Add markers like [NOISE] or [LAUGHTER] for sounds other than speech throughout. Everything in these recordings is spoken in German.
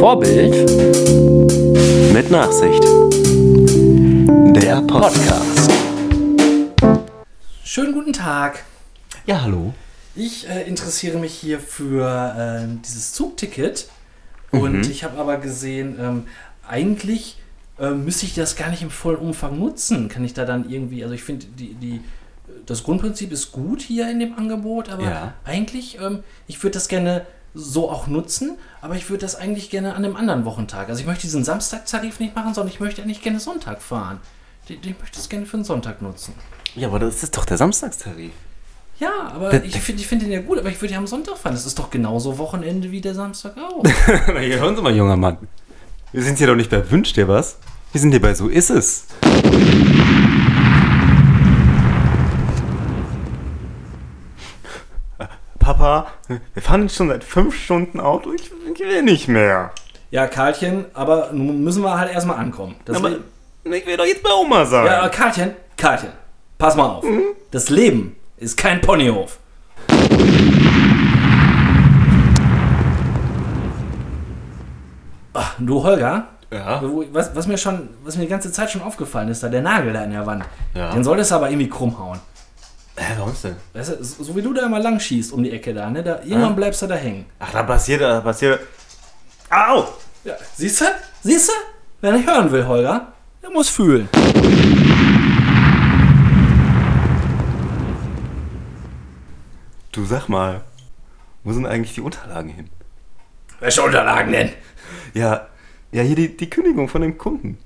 Vorbild Mit Nachsicht. Der Podcast. Schönen guten Tag. Ja, hallo. Ich äh, interessiere mich hier für äh, dieses Zugticket und ich habe aber gesehen, ähm, eigentlich äh, müsste ich das gar nicht im vollen Umfang nutzen. Kann ich da dann irgendwie, also ich finde, die, die, das Grundprinzip ist gut hier in dem Angebot, aber Ja. eigentlich, ähm, ich würde das gerne so auch nutzen, aber ich würde das eigentlich gerne an einem anderen Wochentag. Also ich möchte diesen Samstagtarif nicht machen, sondern ich möchte eigentlich gerne Sonntag fahren. Ich, ich möchte das gerne für den Sonntag nutzen. Ja, aber das ist doch der Samstagstarif. Ja, aber Der- ich finde ich find den ja gut, aber ich würde ja am Sonntag fahren. Das ist doch genauso Wochenende wie der Samstag auch. [LAUGHS] Na, hier hören Sie mal, junger Mann. Wir sind hier doch nicht bei Wünsch dir was. Wir sind hier bei So ist es. Papa, wir fahren jetzt schon seit fünf Stunden Auto. Ich, ich will nicht mehr. ja, Karlchen, aber nun müssen wir halt erstmal ankommen. Das Aber Leben- ich will doch jetzt bei Oma sein. ja, aber Karlchen, Karlchen, pass mal auf. Das Leben ist kein Ponyhof. Ach, du Holger, Ja? was, was mir schon, was mir die ganze Zeit schon aufgefallen ist, da der Nagel da in der Wand, Ja. den solltest du aber irgendwie krumm hauen. Hä, warum denn? Weißt du, so wie du da immer lang schießt um die Ecke da, ne? Da, irgendwann bleibst du da hängen. Ach, da passiert, da passiert. Au! Ja, siehst du? Siehst du? Wer nicht hören will, Holger, der muss fühlen. Du sag mal, wo sind eigentlich die Unterlagen hin? Welche Unterlagen denn? Ja, ja, hier die, die Kündigung von dem Kunden.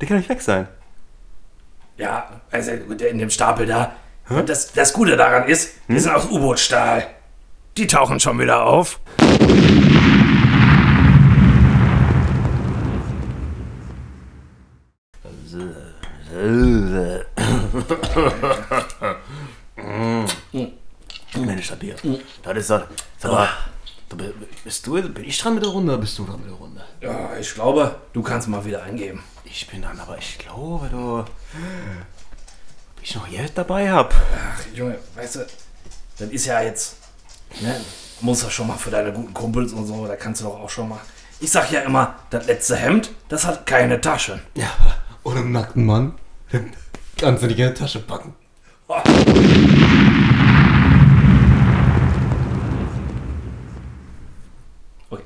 Der kann nicht weg sein. Ja, also in dem Stapel da. Und das, das Gute daran ist, die sind aus U-Boot-Stahl. Die tauchen schon wieder auf. Mensch, das Bier. Das ist das. Sag mal, bist du, bin ich dran mit der Runde oder bist du dran mit der Runde? Ja, ich glaube, du kannst mal wieder eingeben. Ich bin dran, aber ich glaube, du. Ich noch Geld dabei hab. Ach, Junge, weißt du, das ist ja jetzt. Ne, muss ja schon mal für deine guten Kumpels und so, da kannst du doch auch schon mal. Ich sag ja immer, das letzte Hemd, das hat keine Tasche. Ja, und einen nackten Mann. Kannst du nicht in die Tasche packen. Okay.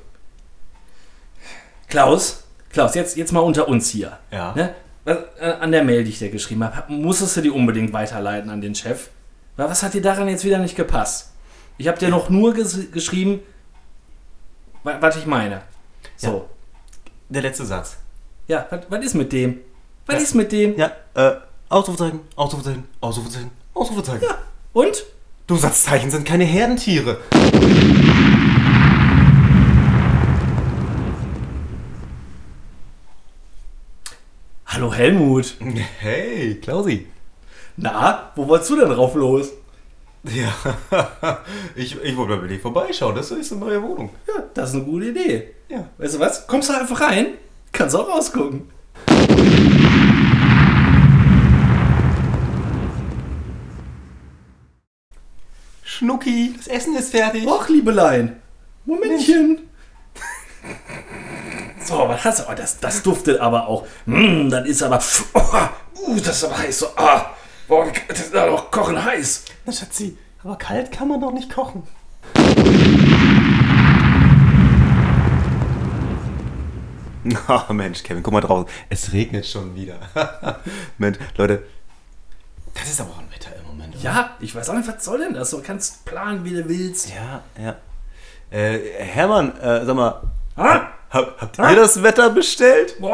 Klaus, Klaus, jetzt, jetzt mal unter uns hier. Ja. Ne? Äh, an der Mail, die ich dir geschrieben habe, musstest du die unbedingt weiterleiten an den Chef? Wa- Was hat dir daran jetzt wieder nicht gepasst? Ich habe dir noch nur ges geschrieben, wa- was ich meine. So. Der letzte Satz. Ja, was was ist mit dem? Was Ja. ist mit dem? Ja, äh, Ausrufezeichen, Ausrufezeichen, Ausrufezeichen, Ausrufezeichen. Ja. Und? Du Satzzeichen sind keine Herdentiere. Hallo Helmut. Hey, Klausi. Na, wo wolltest du denn drauf los? Ja, [LAUGHS] ich, ich wollte mal bei dir vorbeischauen. Das ist eine neue Wohnung. Ja, das ist eine gute Idee. Ja. Weißt du was? Kommst du einfach rein? Kannst auch rausgucken. Schnucki, das Essen ist fertig. Och, Liebelein. Momentchen. So, was hast du? Oh, das, das duftet aber auch. Mm, das ist aber. Oh, uh, das ist aber heiß. So, ah, boah, das ist aber doch kochen heiß. Na, Schatzi, aber kalt kann man doch nicht kochen. [LAUGHS] Oh, Mensch, Kevin, guck mal draußen. Es regnet schon wieder. [LAUGHS] Mensch, Leute, das ist aber auch ein Wetter im Moment. oder? Ja, ich weiß auch nicht, was soll denn das? Du kannst planen, wie du willst. Ja, ja. Äh, Hermann, äh, sag mal, Ah? Hab, habt ihr das Wetter bestellt? [LAUGHS]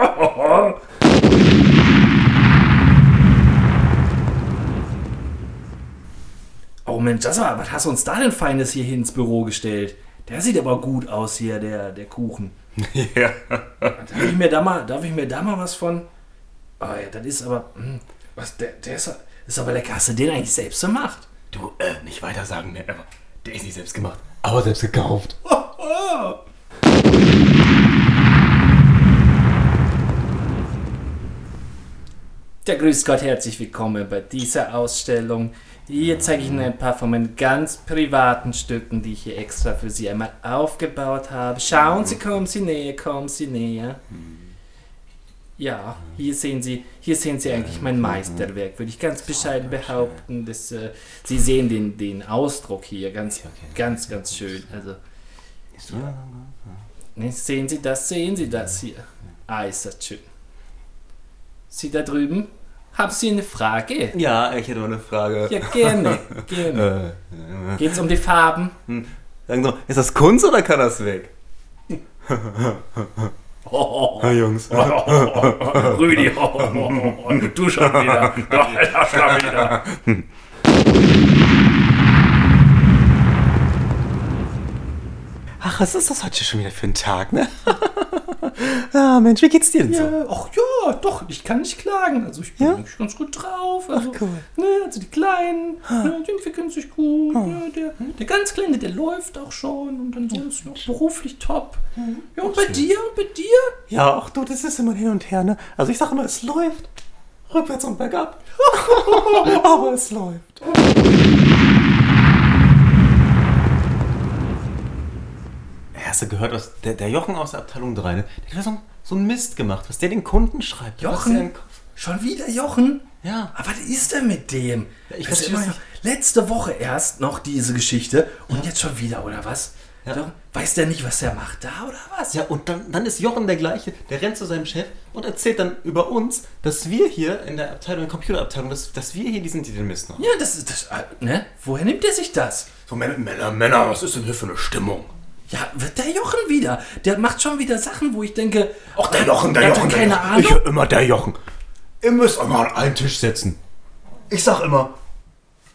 Oh Mensch, das war, was hast du uns da denn Feines hier ins Büro gestellt? Der sieht aber gut aus hier, der, der Kuchen. [LAUGHS] ja. Darf ich mir da mal, darf ich mir da mal was von? Oh ja, das ist aber, hm, was, der, der ist, ist aber lecker. Hast du den eigentlich selbst gemacht? Du, äh, nicht weiter sagen, ne, aber der ist nicht selbst gemacht, aber selbst gekauft. [LAUGHS] Ja, grüß Gott, herzlich willkommen bei dieser Ausstellung. Hier zeige ich Ihnen ein paar von meinen ganz privaten Stücken, die ich hier extra für Sie einmal aufgebaut habe. Schauen Sie, kommen Sie näher, kommen Sie näher. Ja, hier sehen Sie, hier sehen Sie eigentlich mein Meisterwerk, würde ich ganz bescheiden behaupten. Das, äh, Sie sehen den, den Ausdruck hier, ganz, ganz, ganz schön. Also, ne, sehen Sie das, sehen Sie das hier. Ah, ist das schön. Sie da drüben, haben Sie eine Frage? Ja, ich hätte mal eine Frage. Ja, gerne, [LAUGHS] gerne. Äh, Geht's um die Farben? sagen Sie ist das Kunst oder kann das weg? Ja, Jungs. Rüdi, du schon wieder. Doch, schon wieder. [LAUGHS] Ach, was ist das heute schon wieder für ein Tag, ne? [LAUGHS] ah, Mensch, wie geht's dir denn so? Ja, ach ja, doch, ich kann nicht klagen. Also ich bin Ja? eigentlich ganz gut drauf. Also, Ach, cool. ne, also die Kleinen, ne, die entwickeln sich gut. Ne, der, der ganz Kleine, der läuft auch schon und ansonsten auch beruflich top. Ja, und bei dir, und bei dir? Ja, ach du, das ist immer hin und her, ne? Also ich sag immer, es läuft. Rückwärts und bergab. [LAUGHS] Aber es läuft. Hast du gehört, was der, der Jochen aus der Abteilung 3, ne? Der hat so, so einen Mist gemacht, was der den Kunden schreibt. Jochen? der Schon wieder Jochen? Ja. Aber was ist denn mit dem? Ja, ich verstehe das immer Letzte Woche erst noch diese Geschichte und jetzt schon wieder, oder was? Ja. Doch, Weiß der nicht, was er macht da, oder was? Ja, und dann, dann ist Jochen der gleiche, der rennt zu seinem Chef und erzählt dann über uns, dass wir hier in der Abteilung, in der Computerabteilung, dass, dass wir hier die sind, die den Mist machen. Ja, das ist das. äh, Ne? Woher nimmt er sich das? So, Männer, Männer, Männer, was ist denn hier für eine Stimmung? Ja, wird der Jochen wieder? Der macht schon wieder Sachen, wo ich denke, Ach, der Jochen, der er Jochen, der keine Jochen. Ahnung. Ich höre immer der Jochen. Ihr müsst euch mal an einen Tisch setzen. Ich sag immer,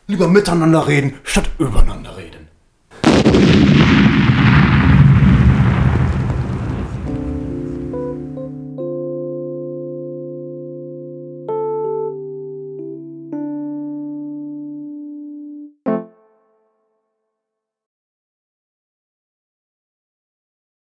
lieber miteinander reden, statt übereinander reden.